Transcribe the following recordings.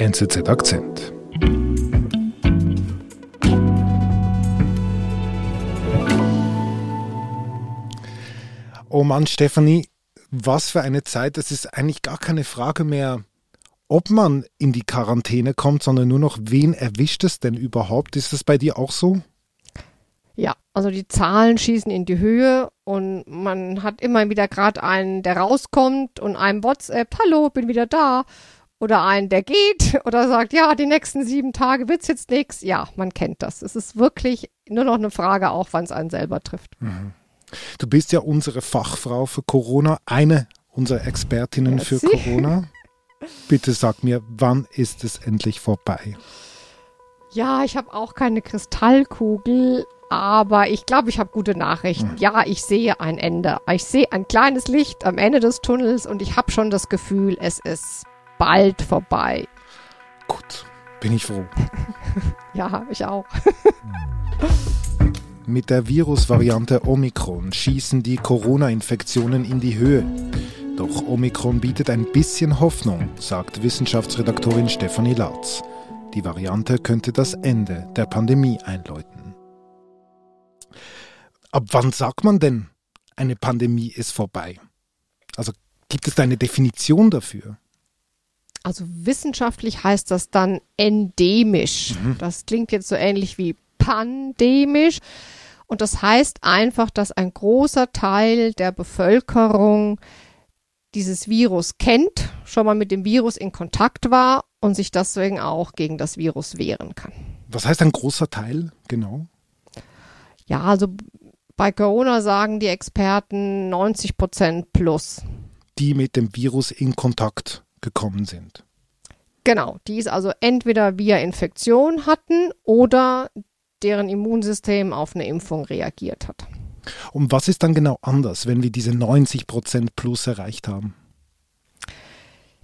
NZZ Akzent. Oh Mann, Stefanie, was für eine Zeit. Es ist eigentlich gar keine Frage mehr, ob man in die Quarantäne kommt, sondern nur noch, wen erwischt es denn überhaupt? Ist das bei dir auch so? Ja, also die Zahlen schießen in die Höhe und man hat immer wieder gerade einen, der rauskommt und einem WhatsApp, hallo, bin wieder da. Oder einen, der geht oder sagt, ja, die nächsten sieben Tage wird's jetzt nichts. Ja, man kennt das. Es ist wirklich nur noch eine Frage, auch wann es einen selber trifft. Mhm. Du bist ja unsere Fachfrau für Corona, eine unserer Expertinnen ja, für. Corona. Bitte sag mir, wann ist es endlich vorbei? Ja, ich habe auch keine Kristallkugel, aber ich glaube, ich habe gute Nachrichten. Hm. Ja, ich sehe ein Ende. Ich sehe ein kleines Licht am Ende des Tunnels und ich habe schon das Gefühl, es ist bald vorbei. Gut, bin ich froh. ja, ich auch. Mit der Virusvariante Omikron schießen die Corona-Infektionen in die Höhe. Doch Omikron bietet ein bisschen Hoffnung, sagt Wissenschaftsredaktorin Stefanie Lautz. Die Variante könnte das Ende der Pandemie einläuten. Ab wann sagt man denn, eine Pandemie ist vorbei? Also gibt es da eine Definition dafür? Also wissenschaftlich heißt das dann endemisch. Mhm. Das klingt jetzt so ähnlich wie pandemisch. Und das heißt einfach, dass ein großer Teil der Bevölkerung dieses Virus kennt, schon mal mit dem Virus in Kontakt war und sich deswegen auch gegen das Virus wehren kann. Was heißt ein großer Teil genau? Ja, also bei Corona sagen die Experten 90 Prozent plus. Die mit dem Virus in Kontakt gekommen sind. Genau, die es also entweder via Infektion hatten oder deren Immunsystem auf eine Impfung reagiert hat. Und was ist dann genau anders, wenn wir diese 90 Prozent plus erreicht haben?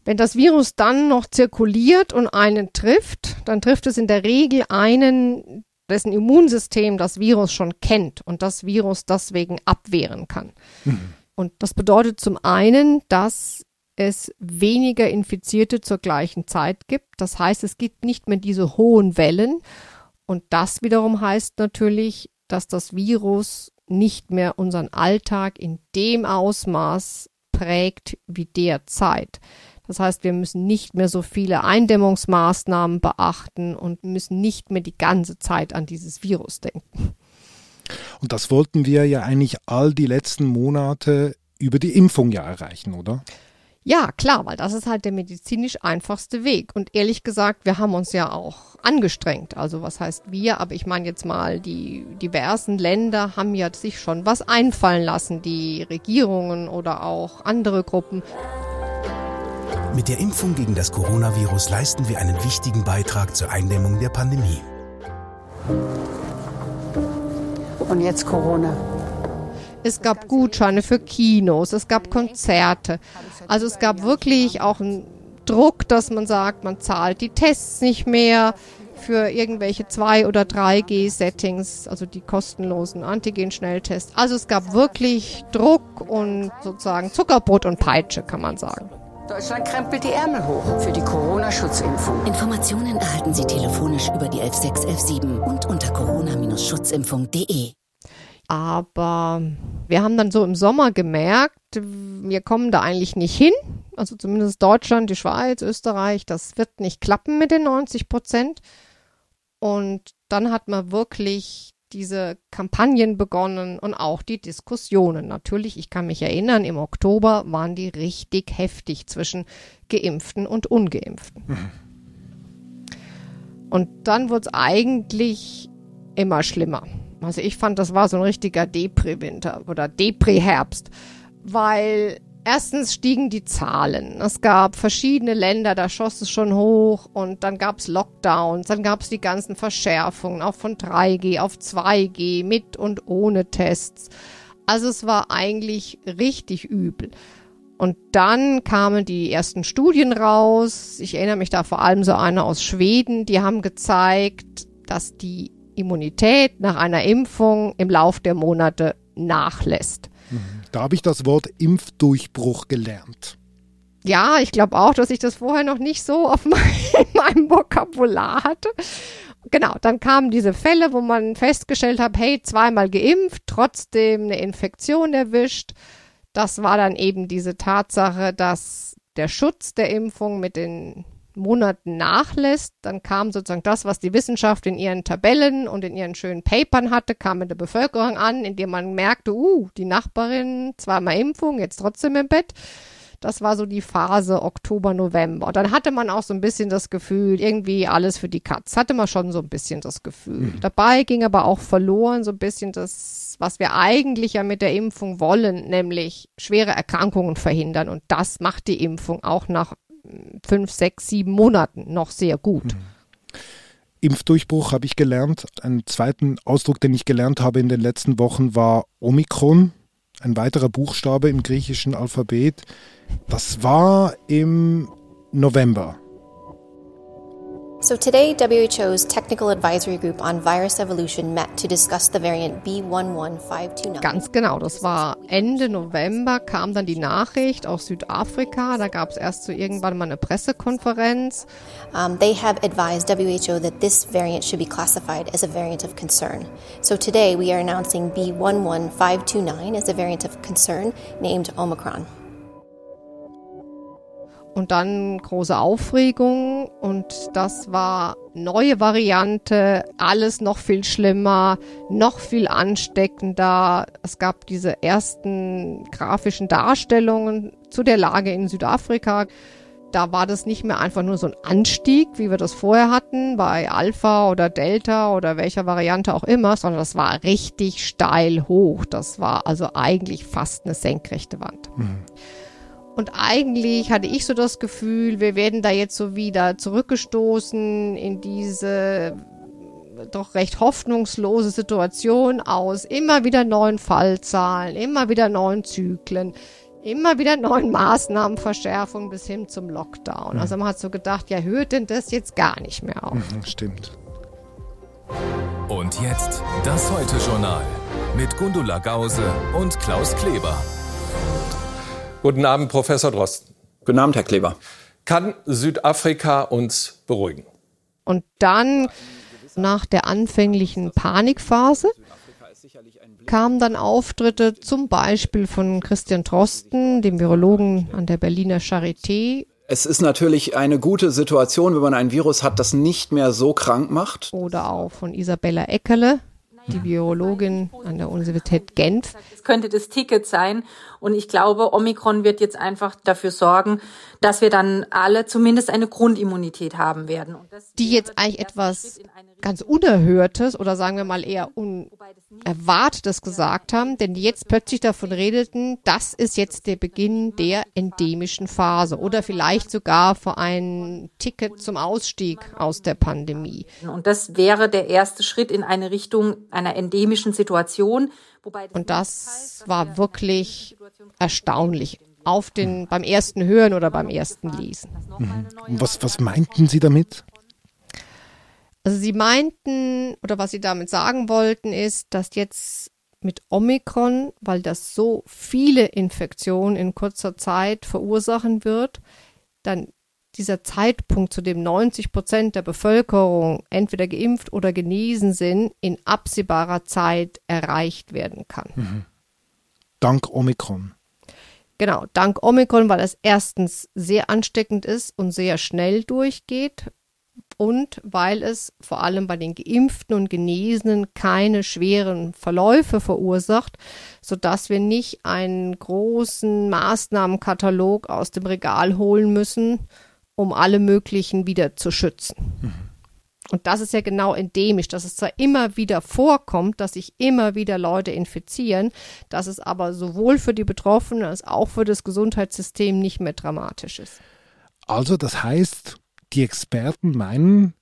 Wenn das Virus dann noch zirkuliert und einen trifft, dann trifft es in der Regel einen, dessen Immunsystem das Virus schon kennt und das Virus deswegen abwehren kann. Mhm. Und das bedeutet zum einen, dass es weniger Infizierte zur gleichen Zeit gibt. Das heißt, es gibt nicht mehr diese hohen Wellen und das wiederum heißt natürlich, dass das Virus nicht mehr unseren Alltag in dem Ausmaß prägt wie derzeit. Das heißt, wir müssen nicht mehr so viele Eindämmungsmaßnahmen beachten und müssen nicht mehr die ganze Zeit an dieses Virus denken. Und das wollten wir ja eigentlich all die letzten Monate über die Impfung ja erreichen, oder? Ja, klar, weil das ist halt der medizinisch einfachste Weg. Und ehrlich gesagt, wir haben uns ja auch angestrengt. Also was heißt wir? Aber ich meine jetzt mal, die diversen Länder haben ja sich schon was einfallen lassen, die Regierungen oder auch andere Gruppen. Mit der Impfung gegen das Coronavirus leisten wir einen wichtigen Beitrag zur Eindämmung der Pandemie. Und jetzt Corona. Es gab Gutscheine für Kinos, es gab Konzerte. Also es gab wirklich auch einen Druck, dass man sagt, man zahlt die Tests nicht mehr für irgendwelche 2- oder 3G-Settings, also die kostenlosen Antigen-Schnelltests. Also es gab wirklich Druck und sozusagen Zuckerbrot und Peitsche, kann man sagen. Deutschland krempelt die Ärmel hoch für die Corona-Schutzimpfung. Informationen erhalten Sie telefonisch über die 11617 und unter corona-schutzimpfung.de. Aber wir haben dann so im Sommer gemerkt, wir kommen da eigentlich nicht hin. Also zumindest Deutschland, die Schweiz, Österreich, das wird nicht klappen mit den 90 Prozent. Und dann hat man wirklich diese Kampagnen begonnen und auch die Diskussionen. Natürlich, ich kann mich erinnern, im Oktober waren die richtig heftig zwischen Geimpften und Ungeimpften. Mhm. Und dann wurde es eigentlich immer schlimmer. Also ich fand, das war so ein richtiger Depri-Winter oder Depri-Herbst, weil erstens stiegen die Zahlen. Es gab verschiedene Länder, da schoss es schon hoch und dann gab es Lockdowns, dann gab es die ganzen Verschärfungen, auch von 3G auf 2G, mit und ohne Tests. Also es war eigentlich richtig übel. Und dann kamen die ersten Studien raus. Ich erinnere mich da vor allem so eine aus Schweden, die haben gezeigt, dass die Immunität nach einer Impfung im Lauf der Monate nachlässt. Mhm. Da habe ich das Wort Impfdurchbruch gelernt. Ja, ich glaube auch, dass ich das vorher noch nicht so auf mein, meinem Vokabular hatte. Genau, dann kamen diese Fälle, wo man festgestellt hat, hey, zweimal geimpft, trotzdem eine Infektion erwischt. Das war dann eben diese Tatsache, dass der Schutz der Impfung mit den Monaten nachlässt, dann kam sozusagen das, was die Wissenschaft in ihren Tabellen und in ihren schönen Papern hatte, kam in der Bevölkerung an, indem man merkte, uh, die Nachbarin zweimal Impfung, jetzt trotzdem im Bett. Das war so die Phase Oktober, November. Und dann hatte man auch so ein bisschen das Gefühl, irgendwie alles für die Katz. Hatte man schon so ein bisschen das Gefühl. Mhm. Dabei ging aber auch verloren so ein bisschen das, was wir eigentlich ja mit der Impfung wollen, nämlich schwere Erkrankungen verhindern. Und das macht die Impfung auch nach fünf, sechs, sieben Monaten noch sehr gut. Mhm. Impfdurchbruch habe ich gelernt. Einen zweiten Ausdruck, den ich gelernt habe in den letzten Wochen, war Omikron, ein weiterer Buchstabe im griechischen Alphabet. Das war im November. So today, WHO's Technical Advisory Group on Virus Evolution met to discuss the variant B11529. Ganz genau, das war Ende November, kam dann die Nachricht aus Südafrika. Da gab es erst so irgendwann mal eine Pressekonferenz. Um, they have advised WHO that this variant should be classified as a variant of concern. So today, we are announcing B11529 as a variant of concern named Omicron. Und dann große Aufregung und das war neue Variante, alles noch viel schlimmer, noch viel ansteckender. Es gab diese ersten grafischen Darstellungen zu der Lage in Südafrika. Da war das nicht mehr einfach nur so ein Anstieg, wie wir das vorher hatten, bei Alpha oder Delta oder welcher Variante auch immer, sondern das war richtig steil hoch. Das war also eigentlich fast eine senkrechte Wand. Mhm. Und eigentlich hatte ich so das Gefühl, wir werden da jetzt so wieder zurückgestoßen in diese doch recht hoffnungslose Situation aus immer wieder neuen Fallzahlen, immer wieder neuen Zyklen, immer wieder neuen Maßnahmenverschärfungen bis hin zum Lockdown. Mhm. Also man hat so gedacht, ja, hört denn das jetzt gar nicht mehr auf? Mhm, stimmt. Und jetzt das Heute-Journal mit Gundula Gause und Klaus Kleber. Guten Abend, Professor Drosten. Guten Abend, Herr Kleber. Kann Südafrika uns beruhigen? Und dann, nach der anfänglichen Panikphase, kamen dann Auftritte zum Beispiel von Christian Drosten, dem Virologen an der Berliner Charité. Es ist natürlich eine gute Situation, wenn man ein Virus hat, das nicht mehr so krank macht. Oder auch von Isabella Eckerle, die Biologin an der Universität Genf. Es könnte das Ticket sein. Und ich glaube, Omikron wird jetzt einfach dafür sorgen, dass wir dann alle zumindest eine Grundimmunität haben werden. die jetzt eigentlich etwas ganz Unerhörtes oder sagen wir mal eher Unerwartetes gesagt haben, denn die jetzt plötzlich davon redeten, das ist jetzt der Beginn der endemischen Phase oder vielleicht sogar für ein Ticket zum Ausstieg aus der Pandemie. Und das wäre der erste Schritt in eine Richtung einer endemischen Situation. Und das war wirklich erstaunlich auf den, beim ersten Hören oder beim ersten Lesen. Mhm. Was, was meinten Sie damit? Also Sie meinten, oder was Sie damit sagen wollten, ist, dass jetzt mit Omikron, weil das so viele Infektionen in kurzer Zeit verursachen wird, dann dieser Zeitpunkt, zu dem 90 Prozent der Bevölkerung entweder geimpft oder genesen sind, in absehbarer Zeit erreicht werden kann. Mhm. Dank Omikron. Genau, dank Omikron, weil es erstens sehr ansteckend ist und sehr schnell durchgeht und weil es vor allem bei den Geimpften und Genesenen keine schweren Verläufe verursacht, sodass wir nicht einen großen Maßnahmenkatalog aus dem Regal holen müssen, um alle möglichen wieder zu schützen. Mhm. Und das ist ja genau endemisch, dass es zwar immer wieder vorkommt, dass sich immer wieder Leute infizieren, dass es aber sowohl für die Betroffenen als auch für das Gesundheitssystem nicht mehr dramatisch ist. Also das heißt, die Experten meinen,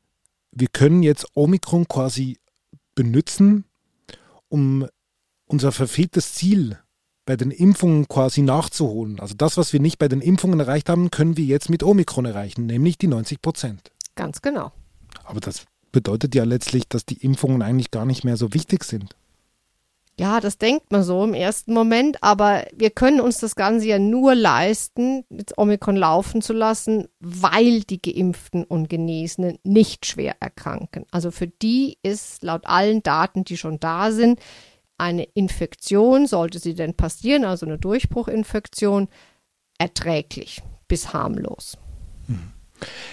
wir können jetzt Omikron quasi benutzen, um unser verfehltes Ziel bei den Impfungen quasi nachzuholen. Also das, was wir nicht bei den Impfungen erreicht haben, können wir jetzt mit Omikron erreichen, nämlich die 90 Prozent. Ganz genau. Aber das bedeutet ja letztlich, dass die Impfungen eigentlich gar nicht mehr so wichtig sind. Ja, das denkt man so im ersten Moment, aber wir können uns das Ganze ja nur leisten, jetzt Omikron laufen zu lassen, weil die Geimpften und Genesenen nicht schwer erkranken. Also für die ist laut allen Daten, die schon da sind, eine Infektion, sollte sie denn passieren, also eine Durchbruchinfektion, erträglich bis harmlos.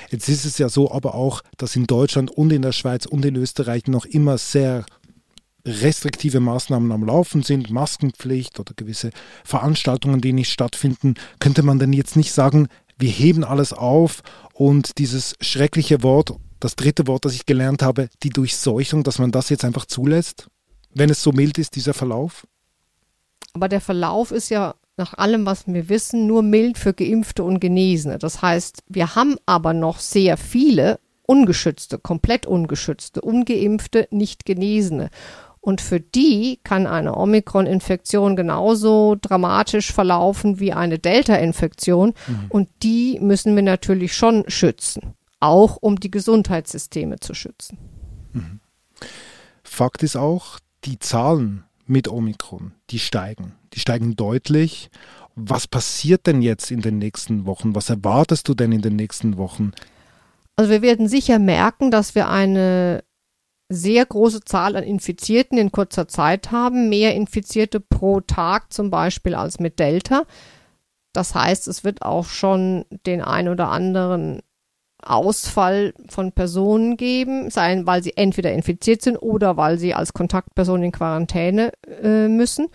Jetzt ist es ja so aber auch, dass in Deutschland und in der Schweiz und in Österreich noch immer sehr restriktive Maßnahmen am Laufen sind, Maskenpflicht oder gewisse Veranstaltungen, die nicht stattfinden, könnte man denn jetzt nicht sagen, wir heben alles auf und dieses schreckliche Wort, das dritte Wort, das ich gelernt habe, die Durchseuchung, dass man das jetzt einfach zulässt, wenn es so mild ist, dieser Verlauf? Aber der Verlauf ist ja nach allem, was wir wissen, nur mild für Geimpfte und Genesene. Das heißt, wir haben aber noch sehr viele ungeschützte, komplett ungeschützte, ungeimpfte, nicht Genesene. Und für die kann eine Omikron-Infektion genauso dramatisch verlaufen wie eine Delta-Infektion. Mhm. Und die müssen wir natürlich schon schützen, auch um die Gesundheitssysteme zu schützen. Mhm. Fakt ist auch, die Zahlen mit Omikron, die steigen. Die steigen deutlich. Was passiert denn jetzt in den nächsten Wochen? Was erwartest du denn in den nächsten Wochen? Also wir werden sicher merken, dass wir eine sehr große Zahl an Infizierten in kurzer Zeit haben, mehr Infizierte pro Tag zum Beispiel als mit Delta. Das heißt, es wird auch schon den ein oder anderen Ausfall von Personen geben, seien, weil sie entweder infiziert sind oder weil sie als Kontaktperson in Quarantäne äh, müssen.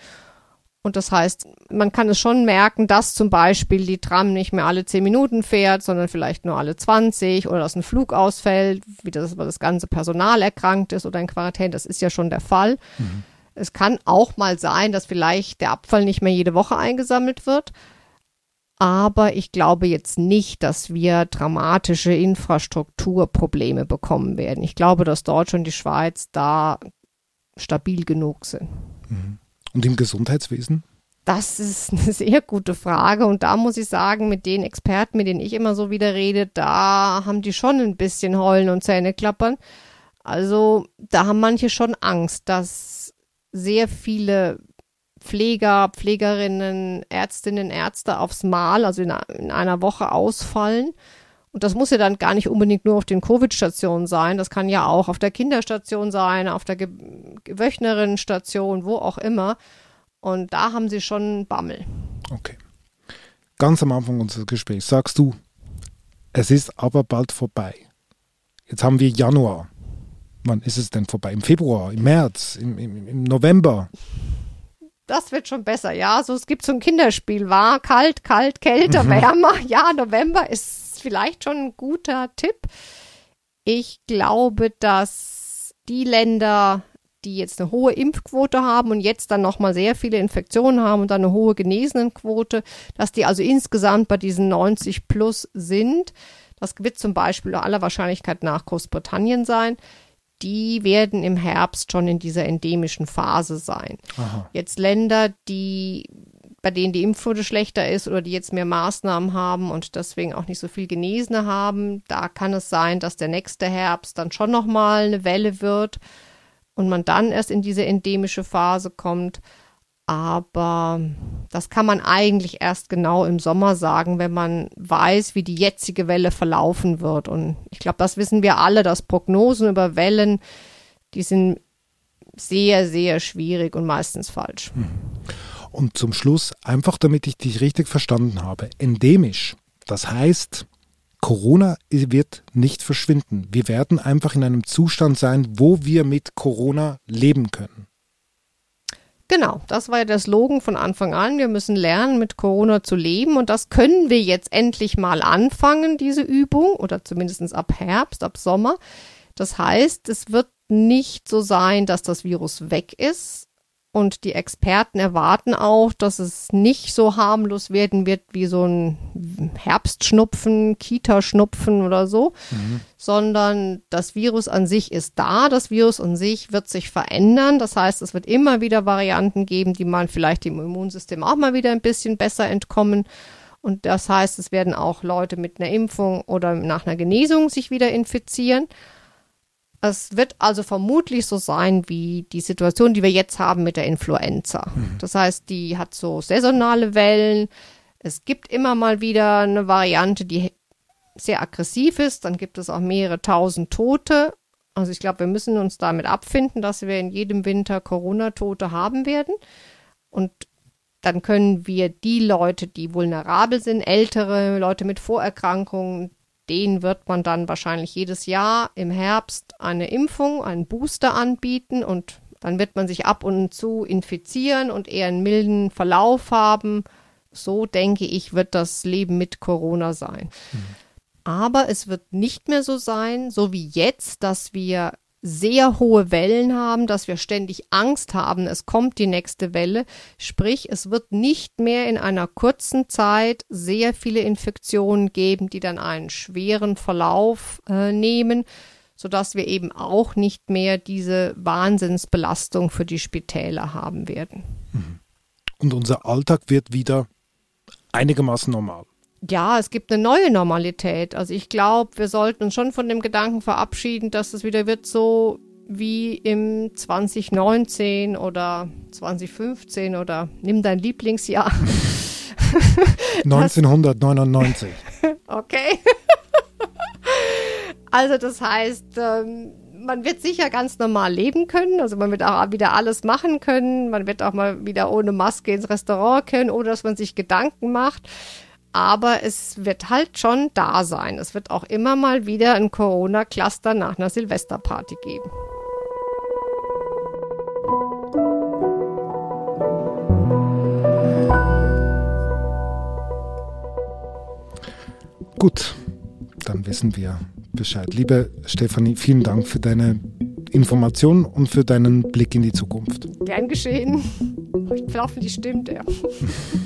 Und das heißt, man kann es schon merken, dass zum Beispiel die Tram nicht mehr alle zehn Minuten fährt, sondern vielleicht nur alle 20 oder dass ein Flug ausfällt, wie das, das ganze Personal erkrankt ist oder in Quarantäne. Das ist ja schon der Fall. Mhm. Es kann auch mal sein, dass vielleicht der Abfall nicht mehr jede Woche eingesammelt wird. Aber ich glaube jetzt nicht, dass wir dramatische Infrastrukturprobleme bekommen werden. Ich glaube, dass Deutschland und die Schweiz da stabil genug sind. Mhm. Und im Gesundheitswesen? Das ist eine sehr gute Frage. Und da muss ich sagen, mit den Experten, mit denen ich immer so wieder rede, da haben die schon ein bisschen Heulen und Zähne klappern. Also da haben manche schon Angst, dass sehr viele Pfleger, Pflegerinnen, Ärztinnen, Ärzte aufs Mal, also in, in einer Woche ausfallen. Und das muss ja dann gar nicht unbedingt nur auf den Covid-Stationen sein. Das kann ja auch auf der Kinderstation sein, auf der Ge Wöchnerinnenstation, wo auch immer. Und da haben sie schon Bammel. Okay. Ganz am Anfang unseres Gesprächs sagst du, es ist aber bald vorbei. Jetzt haben wir Januar. Wann ist es denn vorbei? Im Februar, im März, im, im, im November? Das wird schon besser, ja. So, es gibt so ein Kinderspiel, war kalt, kalt, kälter, mhm. wärmer. Ja, November ist vielleicht schon ein guter Tipp. Ich glaube, dass die Länder, die jetzt eine hohe Impfquote haben und jetzt dann nochmal sehr viele Infektionen haben und dann eine hohe Genesenenquote, dass die also insgesamt bei diesen 90 plus sind. Das wird zum Beispiel aller Wahrscheinlichkeit nach Großbritannien sein die werden im Herbst schon in dieser endemischen Phase sein. Aha. Jetzt Länder, die bei denen die Impfquote schlechter ist oder die jetzt mehr Maßnahmen haben und deswegen auch nicht so viel Genesene haben, da kann es sein, dass der nächste Herbst dann schon noch mal eine Welle wird und man dann erst in diese endemische Phase kommt. Aber das kann man eigentlich erst genau im Sommer sagen, wenn man weiß, wie die jetzige Welle verlaufen wird. Und ich glaube, das wissen wir alle, dass Prognosen über Wellen, die sind sehr, sehr schwierig und meistens falsch. Hm. Und zum Schluss, einfach damit ich dich richtig verstanden habe, endemisch. Das heißt, Corona wird nicht verschwinden. Wir werden einfach in einem Zustand sein, wo wir mit Corona leben können. Genau, das war ja der Slogan von Anfang an. Wir müssen lernen, mit Corona zu leben. Und das können wir jetzt endlich mal anfangen, diese Übung, oder zumindest ab Herbst, ab Sommer. Das heißt, es wird nicht so sein, dass das Virus weg ist, und die Experten erwarten auch, dass es nicht so harmlos werden wird wie so ein Herbstschnupfen, Kita-Schnupfen oder so, mhm. sondern das Virus an sich ist da. Das Virus an sich wird sich verändern. Das heißt, es wird immer wieder Varianten geben, die man vielleicht dem Immunsystem auch mal wieder ein bisschen besser entkommen. Und das heißt, es werden auch Leute mit einer Impfung oder nach einer Genesung sich wieder infizieren. Es wird also vermutlich so sein wie die Situation, die wir jetzt haben mit der Influenza. Mhm. Das heißt, die hat so saisonale Wellen. Es gibt immer mal wieder eine Variante, die sehr aggressiv ist. Dann gibt es auch mehrere tausend Tote. Also ich glaube, wir müssen uns damit abfinden, dass wir in jedem Winter Corona-Tote haben werden. Und dann können wir die Leute, die vulnerabel sind, ältere Leute mit Vorerkrankungen, denen wird man dann wahrscheinlich jedes Jahr im Herbst eine Impfung, einen Booster anbieten und dann wird man sich ab und zu infizieren und eher einen milden Verlauf haben. So denke ich, wird das Leben mit Corona sein. Mhm. Aber es wird nicht mehr so sein, so wie jetzt, dass wir sehr hohe Wellen haben, dass wir ständig Angst haben, es kommt die nächste Welle. Sprich, es wird nicht mehr in einer kurzen Zeit sehr viele Infektionen geben, die dann einen schweren Verlauf äh, nehmen, sodass wir eben auch nicht mehr diese Wahnsinnsbelastung für die Spitäler haben werden. Mhm. Und unser Alltag wird wieder einigermaßen normal ja, es gibt eine neue Normalität. Also ich glaube, wir sollten uns schon von dem Gedanken verabschieden, dass es wieder wird so wie im 2019 oder 2015 oder nimm dein Lieblingsjahr. 1999. okay. also das heißt, ähm, man wird sicher ganz normal leben können. Also man wird auch wieder alles machen können. Man wird auch mal wieder ohne Maske ins Restaurant können, ohne dass man sich Gedanken macht aber es wird halt schon da sein. Es wird auch immer mal wieder ein Corona-Cluster nach einer Silvesterparty geben. Gut, dann wissen wir Bescheid. Liebe Stefanie, vielen Dank für deine Information und für deinen Blick in die Zukunft. Gern geschehen. Ich hoffe, die stimmt, ja.